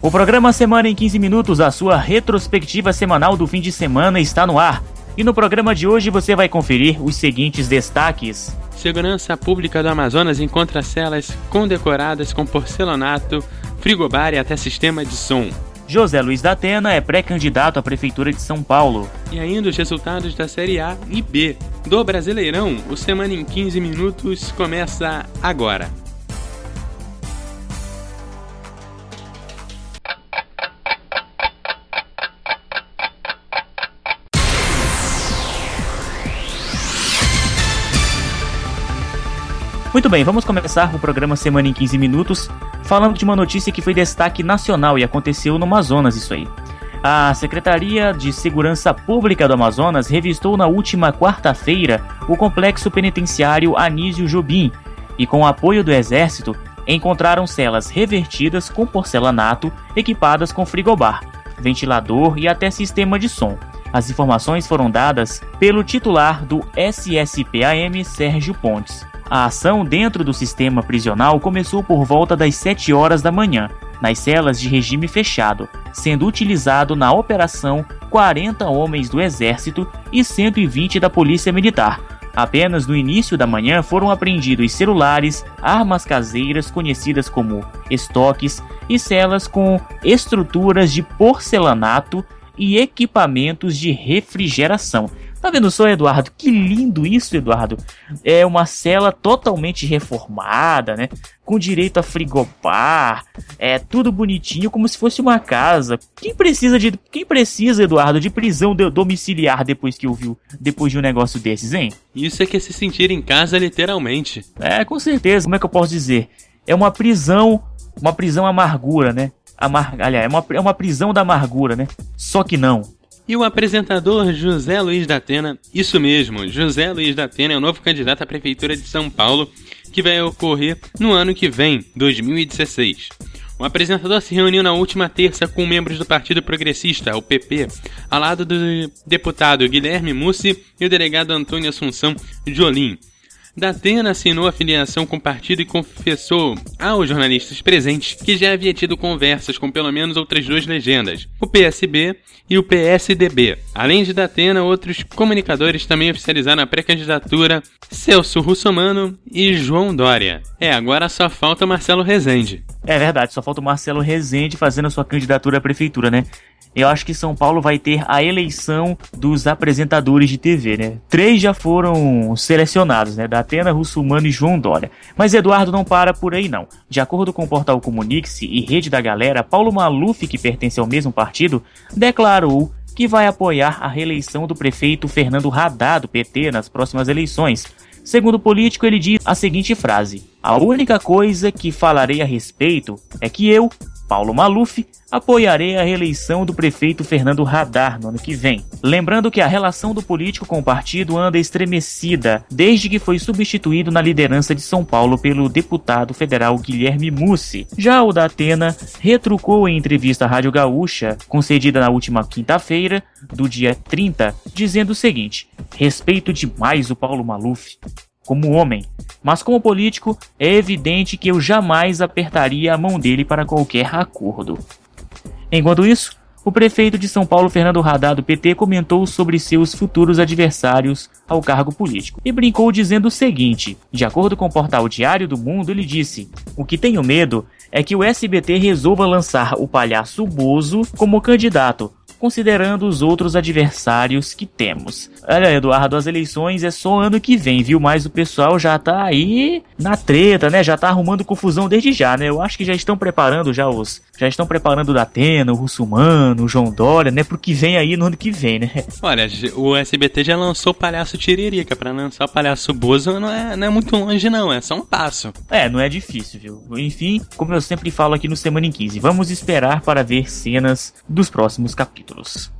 O programa Semana em 15 Minutos, a sua retrospectiva semanal do fim de semana, está no ar. E no programa de hoje você vai conferir os seguintes destaques. Segurança Pública do Amazonas encontra celas condecoradas com porcelanato, frigobar e até sistema de som. José Luiz da Atena é pré-candidato à Prefeitura de São Paulo. E ainda os resultados da Série A e B do Brasileirão. O Semana em 15 Minutos começa agora. Muito bem, vamos começar o programa Semana em 15 Minutos falando de uma notícia que foi destaque nacional e aconteceu no Amazonas, isso aí. A Secretaria de Segurança Pública do Amazonas revistou na última quarta-feira o complexo penitenciário Anísio Jobim e, com o apoio do Exército, encontraram celas revertidas com porcelanato equipadas com frigobar, ventilador e até sistema de som. As informações foram dadas pelo titular do SSPAM, Sérgio Pontes. A ação dentro do sistema prisional começou por volta das 7 horas da manhã, nas celas de regime fechado, sendo utilizado na operação 40 homens do Exército e 120 da Polícia Militar. Apenas no início da manhã foram apreendidos celulares, armas caseiras conhecidas como estoques e celas com estruturas de porcelanato e equipamentos de refrigeração. Tá vendo só, Eduardo? Que lindo isso, Eduardo. É uma cela totalmente reformada, né? Com direito a frigobar, é tudo bonitinho, como se fosse uma casa. Quem precisa de, quem precisa, Eduardo, de prisão domiciliar depois que ouviu, depois de um negócio desses, hein? Isso é que é se sentir em casa literalmente. É, com certeza. Como é que eu posso dizer? É uma prisão, uma prisão amargura, né? Amar... Aliás, é uma, é uma prisão da amargura, né? Só que não. E o apresentador José Luiz da Atena, isso mesmo, José Luiz da Atena é o novo candidato à Prefeitura de São Paulo, que vai ocorrer no ano que vem, 2016. O apresentador se reuniu na última terça com membros do Partido Progressista, o PP, ao lado do deputado Guilherme Mussi e o delegado Antônio Assunção Jolim. Datena assinou a filiação com o partido e confessou aos jornalistas presentes que já havia tido conversas com pelo menos outras duas legendas, o PSB e o PSDB. Além de Datena, outros comunicadores também oficializaram a pré-candidatura Celso Russomano e João Dória. É, agora só falta Marcelo Rezende. É verdade, só falta o Marcelo Rezende fazendo a sua candidatura à prefeitura, né? Eu acho que São Paulo vai ter a eleição dos apresentadores de TV, né? Três já foram selecionados, né? Da Atena, Russumano e João Dória. Mas Eduardo não para por aí, não. De acordo com o portal Comunique-se e Rede da Galera, Paulo Maluf, que pertence ao mesmo partido, declarou que vai apoiar a reeleição do prefeito Fernando Haddad, do PT, nas próximas eleições. Segundo o político, ele diz a seguinte frase: A única coisa que falarei a respeito é que eu, Paulo Maluf, apoiarei a reeleição do prefeito Fernando Radar no ano que vem. Lembrando que a relação do político com o partido anda estremecida desde que foi substituído na liderança de São Paulo pelo deputado federal Guilherme Mussi. Já o da Atena retrucou em entrevista à Rádio Gaúcha, concedida na última quinta-feira, do dia 30, dizendo o seguinte: Respeito demais o Paulo Maluf como homem, mas como político é evidente que eu jamais apertaria a mão dele para qualquer acordo. Enquanto isso, o prefeito de São Paulo, Fernando Haddad, do PT, comentou sobre seus futuros adversários ao cargo político e brincou dizendo o seguinte: de acordo com o portal Diário do Mundo, ele disse: O que tenho medo é que o SBT resolva lançar o palhaço Bozo como candidato, considerando os outros adversários que temos. Olha, Eduardo, as eleições é só ano que vem, viu? Mas o pessoal já tá aí na treta, né? Já tá arrumando confusão desde já, né? Eu acho que já estão preparando já os. Já estão preparando o Datena, o Russumano, o João Dória, né? Pro que vem aí no ano que vem, né? Olha, o SBT já lançou o Palhaço Tiririca. Pra lançar o Palhaço Bozo não é, não é muito longe, não. É só um passo. É, não é difícil, viu? Enfim, como eu sempre falo aqui no Semana em 15, vamos esperar para ver cenas dos próximos capítulos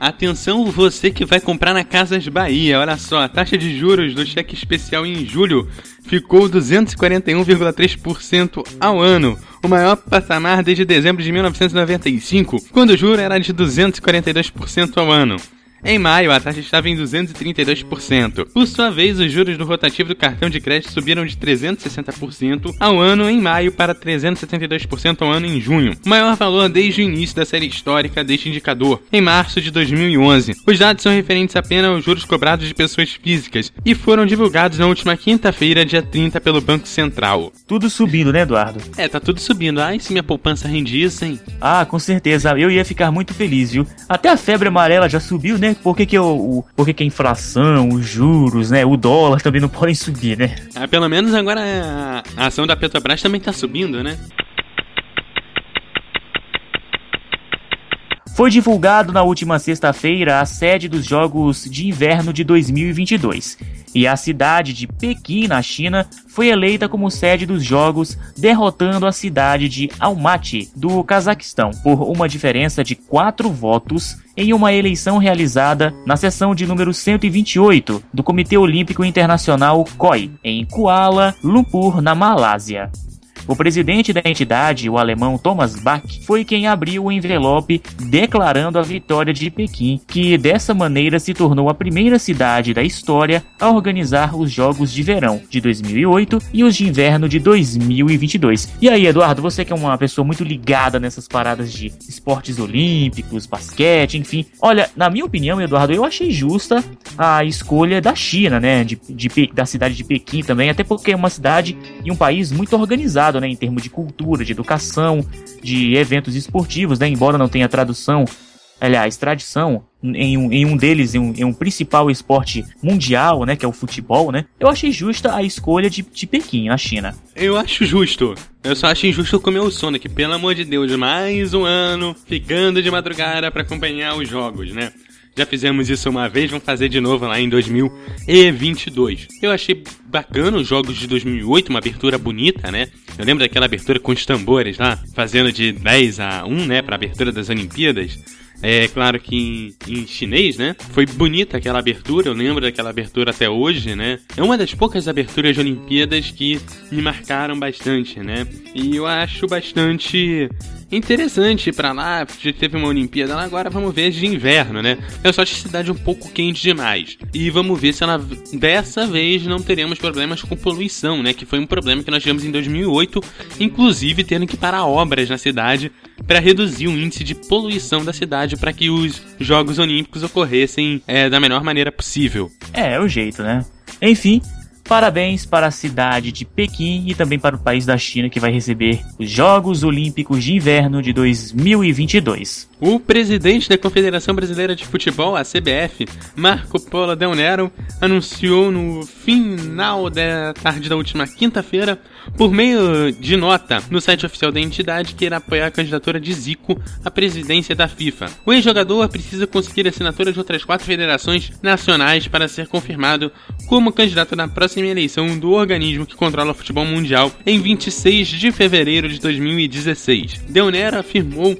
Atenção você que vai comprar na Casas Bahia. Olha só, a taxa de juros do cheque especial em julho ficou 241,3% ao ano, o maior patamar desde dezembro de 1995, quando o juro era de 242% ao ano. Em maio, a taxa estava em 232%. Por sua vez, os juros do rotativo do cartão de crédito subiram de 360% ao ano em maio para 372% ao ano em junho, o maior valor desde o início da série histórica deste indicador, em março de 2011. Os dados são referentes apenas aos juros cobrados de pessoas físicas e foram divulgados na última quinta-feira, dia 30, pelo Banco Central. Tudo subindo, né, Eduardo? É, tá tudo subindo. Ai, se minha poupança rendisse, hein? Ah, com certeza. Eu ia ficar muito feliz, viu? Até a febre amarela já subiu, né? Por que, que, o, por que, que a inflação, os juros, né? O dólar também não podem subir, né? Ah, pelo menos agora a ação da Petrobras também tá subindo, né? Foi divulgado na última sexta-feira a sede dos Jogos de Inverno de 2022 e a cidade de Pequim, na China, foi eleita como sede dos Jogos, derrotando a cidade de Almaty, do Cazaquistão, por uma diferença de quatro votos em uma eleição realizada na sessão de número 128 do Comitê Olímpico Internacional COI, em Kuala Lumpur, na Malásia. O presidente da entidade, o alemão Thomas Bach, foi quem abriu o envelope declarando a vitória de Pequim, que dessa maneira se tornou a primeira cidade da história a organizar os Jogos de Verão de 2008 e os de Inverno de 2022. E aí, Eduardo, você que é uma pessoa muito ligada nessas paradas de esportes olímpicos, basquete, enfim. Olha, na minha opinião, Eduardo, eu achei justa a escolha da China, né, de, de da cidade de Pequim também, até porque é uma cidade e um país muito organizado né, em termos de cultura, de educação, de eventos esportivos, né, embora não tenha tradução, aliás, tradição em um, em um deles, em um, em um, principal esporte mundial, né, que é o futebol, né, eu achei justa a escolha de, de Pequim, na China. Eu acho justo. Eu só acho injusto com o meu sono, que pelo amor de Deus, mais um ano ficando de madrugada para acompanhar os jogos, né? Já fizemos isso uma vez, vamos fazer de novo lá em 2022. Eu achei bacana os jogos de 2008, uma abertura bonita, né? Eu lembro daquela abertura com os tambores lá, fazendo de 10 a 1, né, para abertura das Olimpíadas. É claro que em, em, chinês, né? Foi bonita aquela abertura, eu lembro daquela abertura até hoje, né? É uma das poucas aberturas de Olimpíadas que me marcaram bastante, né? E eu acho bastante interessante para lá, teve uma Olimpíada lá, agora vamos ver de inverno, né? Eu só a cidade um pouco quente demais. E vamos ver se ela dessa vez não teremos problemas com poluição, né? Que foi um problema que nós tivemos em 2008, inclusive tendo que parar obras na cidade para reduzir o índice de poluição da cidade para que os Jogos Olímpicos ocorressem é, da melhor maneira possível. É, é o jeito, né? Enfim, Parabéns para a cidade de Pequim e também para o país da China que vai receber os Jogos Olímpicos de Inverno de 2022. O presidente da Confederação Brasileira de Futebol, a CBF, Marco Polo Del Nero, anunciou no final da tarde da última quinta-feira, por meio de nota no site oficial da entidade, que irá apoiar a candidatura de Zico à presidência da FIFA. O ex-jogador precisa conseguir assinatura de outras quatro federações nacionais para ser confirmado como candidato na próxima eleição do organismo que controla o futebol mundial em 26 de fevereiro de 2016. Del Nero afirmou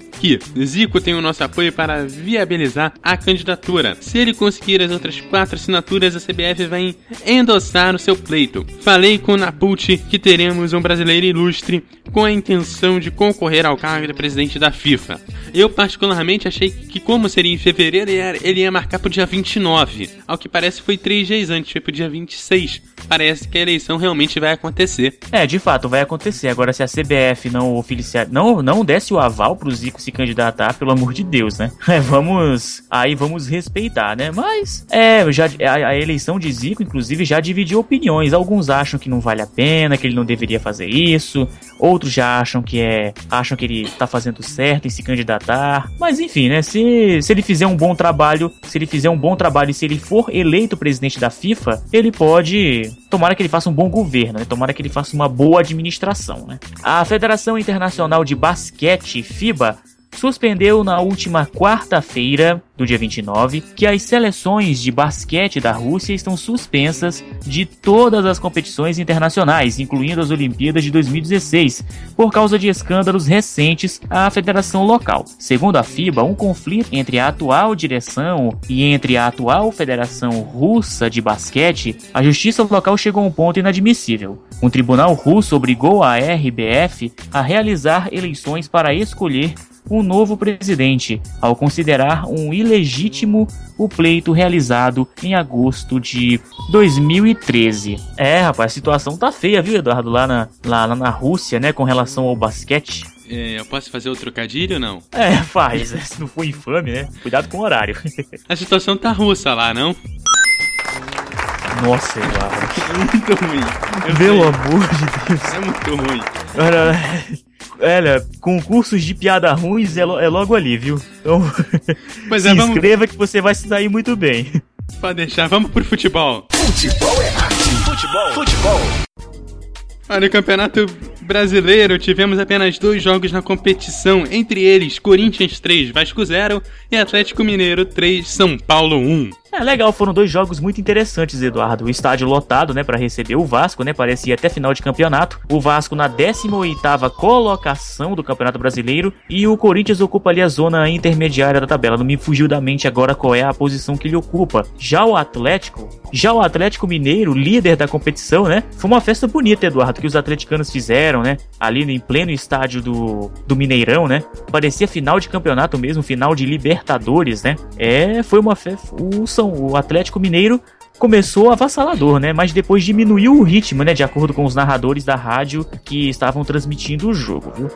Zico tem o nosso apoio para viabilizar a candidatura. Se ele conseguir as outras quatro assinaturas, a CBF vai endossar o seu pleito. Falei com Naput que teremos um brasileiro ilustre com a intenção de concorrer ao cargo de presidente da FIFA. Eu particularmente achei que como seria em fevereiro, ele ia marcar para o dia 29. Ao que parece foi três dias antes, foi para o dia 26. Parece que a eleição realmente vai acontecer. É, de fato, vai acontecer. Agora, se a CBF não oficiar, não, não desse o aval para o Zico se candidatar, pelo amor de Deus, né? É, vamos. Aí vamos respeitar, né? Mas, é, já, a, a, eleição de Zico, inclusive, já dividiu opiniões. Alguns acham que não vale a pena, que ele não deveria fazer isso. Outros já acham que é. acham que ele tá fazendo certo em se candidatar. Mas enfim, né? Se, se ele fizer um bom trabalho, se ele fizer um bom trabalho e se ele for eleito presidente da FIFA, ele pode. Tomara que ele faça um bom governo, né? Tomara que ele faça uma boa administração, né? A Federação Internacional de Basquete, FIBA, suspendeu na última quarta-feira, do dia 29, que as seleções de basquete da Rússia estão suspensas de todas as competições internacionais, incluindo as Olimpíadas de 2016, por causa de escândalos recentes à federação local. Segundo a FIBA, um conflito entre a atual direção e entre a atual Federação Russa de Basquete, a justiça local chegou a um ponto inadmissível. Um tribunal russo obrigou a RBF a realizar eleições para escolher um novo presidente, ao considerar um ilegítimo o pleito realizado em agosto de 2013. É, rapaz, a situação tá feia, viu, Eduardo, lá na, lá, lá na Rússia, né, com relação ao basquete. É, eu posso fazer o trocadilho ou não? É, faz, se não for infame, né? Cuidado com o horário. a situação tá russa lá, não? Nossa, Eduardo. É muito ruim. Eu Pelo sei. amor de Deus. É muito ruim. Olha, olha, concursos de piada ruins é, é logo ali, viu? Então, pois é, se vamos... inscreva que você vai se sair muito bem. Pode deixar, vamos pro futebol. Futebol é arte. Futebol, futebol. Olha, o campeonato brasileiro tivemos apenas dois jogos na competição, entre eles Corinthians 3, Vasco 0 e Atlético Mineiro 3, São Paulo 1. É legal, foram dois jogos muito interessantes, Eduardo. O estádio lotado, né, para receber o Vasco, né, parecia até final de campeonato. O Vasco na 18ª colocação do Campeonato Brasileiro e o Corinthians ocupa ali a zona intermediária da tabela. Não me fugiu da mente agora qual é a posição que ele ocupa. Já o Atlético, já o Atlético Mineiro, líder da competição, né? Foi uma festa bonita, Eduardo, que os atleticanos fizeram, né? Ali em pleno estádio do, do Mineirão, né? Parecia final de campeonato mesmo, final de Libertadores, né? É, foi uma festa. O São, o Atlético Mineiro começou avassalador, né? Mas depois diminuiu o ritmo, né? De acordo com os narradores da rádio que estavam transmitindo o jogo, viu?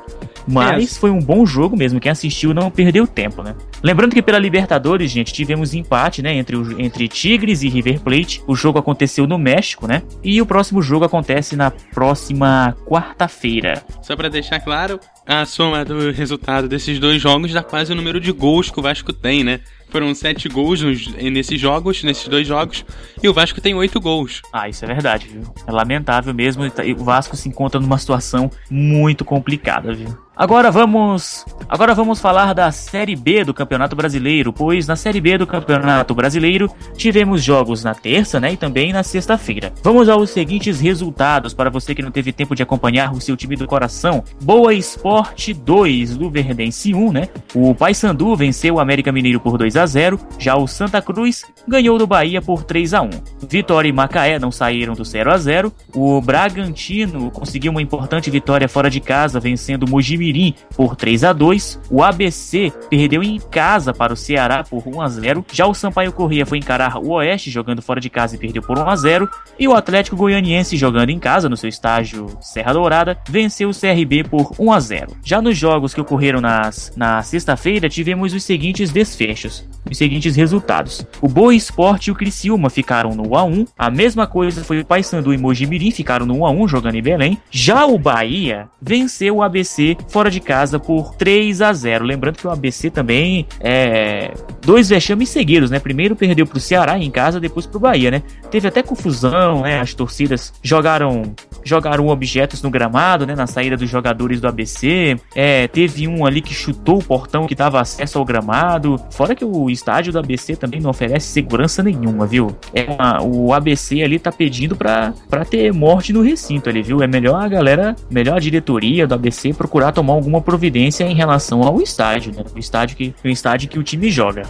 Mas é. foi um bom jogo mesmo. Quem assistiu não perdeu tempo, né? Lembrando que pela Libertadores, gente, tivemos empate, né? Entre, o, entre Tigres e River Plate. O jogo aconteceu no México, né? E o próximo jogo acontece na próxima quarta-feira. Só para deixar claro, a soma do resultado desses dois jogos dá quase o número de gols que o Vasco tem, né? Foram sete gols nos, nesses jogos, nesses dois jogos, e o Vasco tem oito gols. Ah, isso é verdade, viu? É lamentável mesmo. O Vasco se encontra numa situação muito complicada, viu? Agora vamos, agora vamos falar da Série B do Campeonato Brasileiro, pois na Série B do Campeonato Brasileiro tivemos jogos na terça, né, e também na sexta-feira. Vamos aos seguintes resultados para você que não teve tempo de acompanhar o seu time do coração. Boa Esporte 2, Luverdense 1, né? O Paysandu venceu o América Mineiro por 2 a 0, já o Santa Cruz ganhou do Bahia por 3 a 1. Vitória e Macaé não saíram do 0 a 0. O Bragantino conseguiu uma importante vitória fora de casa, vencendo o Mojimirim Mirim por 3 a 2. O ABC perdeu em casa para o Ceará por 1 a 0. Já o Sampaio Corrêa foi encarar o Oeste jogando fora de casa e perdeu por 1 a 0. E o Atlético Goianiense jogando em casa no seu estágio Serra Dourada venceu o CRB por 1 a 0. Já nos jogos que ocorreram nas, na sexta-feira tivemos os seguintes desfechos, os seguintes resultados. O Boa Esporte e o Criciúma ficaram no 1 a 1. A mesma coisa foi o Paysandu e Mojimirim ficaram no 1 a 1 jogando em Belém. Já o Bahia venceu o ABC fora de casa por 3 a 0. Lembrando que o ABC também é dois vexames seguidos, né? Primeiro perdeu para o Ceará em casa, depois para o Bahia, né? Teve até confusão, né? As torcidas jogaram jogaram objetos no gramado, né? Na saída dos jogadores do ABC. É, teve um ali que chutou o portão que dava acesso ao gramado. Fora que o estádio do ABC também não oferece segurança nenhuma, viu? É uma, o ABC ali tá pedindo para ter morte no recinto ali, viu? É melhor a galera, melhor a diretoria do ABC procurar tomar alguma providência em relação ao estádio, né? O estádio que, o estádio que o time joga.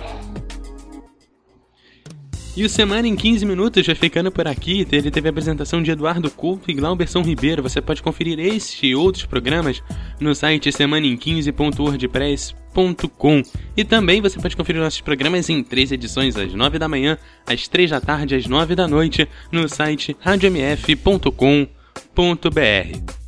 E o Semana em 15 Minutos vai ficando por aqui. Ele teve a apresentação de Eduardo Couto e Glauberson Ribeiro. Você pode conferir este e outros programas no site semanaem15.wordpress.com. E também você pode conferir nossos programas em três edições, às 9 da manhã, às 3 da tarde, às 9 da noite, no site radiomf.com.br.